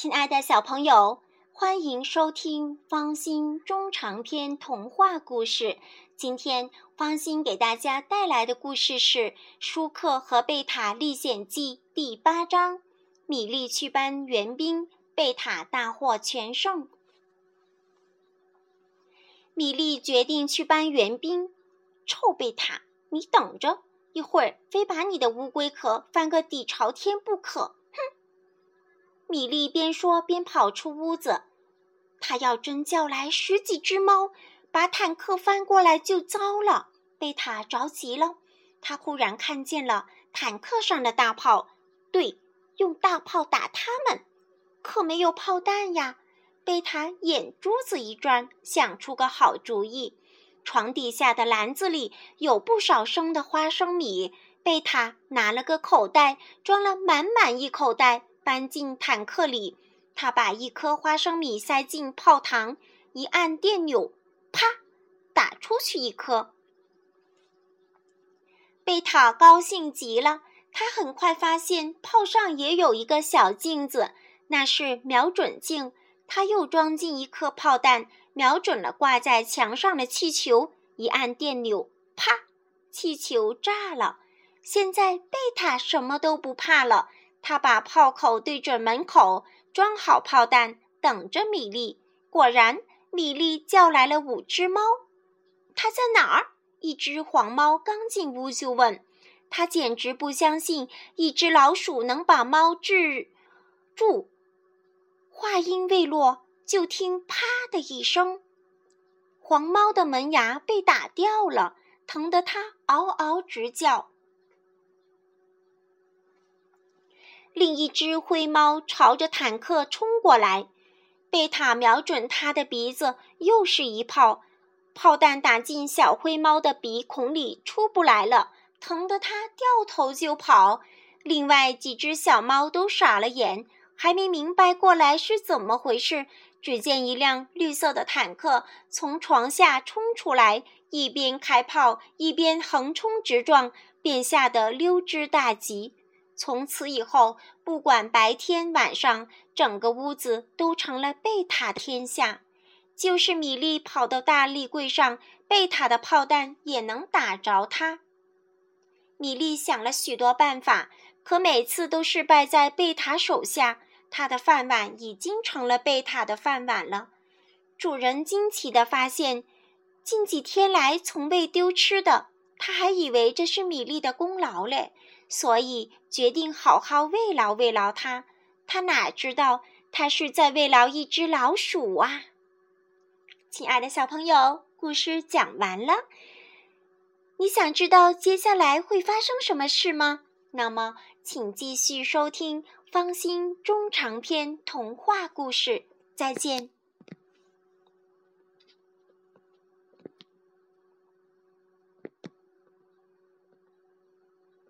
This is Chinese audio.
亲爱的小朋友，欢迎收听方心中长篇童话故事。今天方心给大家带来的故事是《舒克和贝塔历险记》第八章：米莉去搬援兵，贝塔大获全胜。米莉决定去搬援兵。臭贝塔，你等着，一会儿非把你的乌龟壳翻个底朝天不可！米莉边说边跑出屋子，她要真叫来十几只猫，把坦克翻过来就糟了。贝塔着急了，他忽然看见了坦克上的大炮，对，用大炮打他们，可没有炮弹呀。贝塔眼珠子一转，想出个好主意。床底下的篮子里有不少生的花生米，贝塔拿了个口袋，装了满满一口袋。搬进坦克里，他把一颗花生米塞进炮膛，一按电钮，啪，打出去一颗。贝塔高兴极了，他很快发现炮上也有一个小镜子，那是瞄准镜。他又装进一颗炮弹，瞄准了挂在墙上的气球，一按电钮，啪，气球炸了。现在贝塔什么都不怕了。他把炮口对准门口，装好炮弹，等着米莉。果然，米莉叫来了五只猫。它在哪儿？一只黄猫刚进屋就问。他简直不相信一只老鼠能把猫治住。话音未落，就听“啪”的一声，黄猫的门牙被打掉了，疼得它嗷嗷直叫。另一只灰猫朝着坦克冲过来，贝塔瞄准它的鼻子，又是一炮，炮弹打进小灰猫的鼻孔里，出不来了，疼得它掉头就跑。另外几只小猫都傻了眼，还没明白过来是怎么回事。只见一辆绿色的坦克从床下冲出来，一边开炮，一边横冲直撞，便吓得溜之大吉。从此以后，不管白天晚上，整个屋子都成了贝塔天下。就是米莉跑到大立柜上，贝塔的炮弹也能打着他。米莉想了许多办法，可每次都失败在贝塔手下。他的饭碗已经成了贝塔的饭碗了。主人惊奇地发现，近几天来从未丢吃的，他还以为这是米莉的功劳嘞。所以决定好好慰劳慰劳他，他哪知道他是在慰劳一只老鼠啊！亲爱的小朋友，故事讲完了，你想知道接下来会发生什么事吗？那么请继续收听方心中长篇童话故事，再见。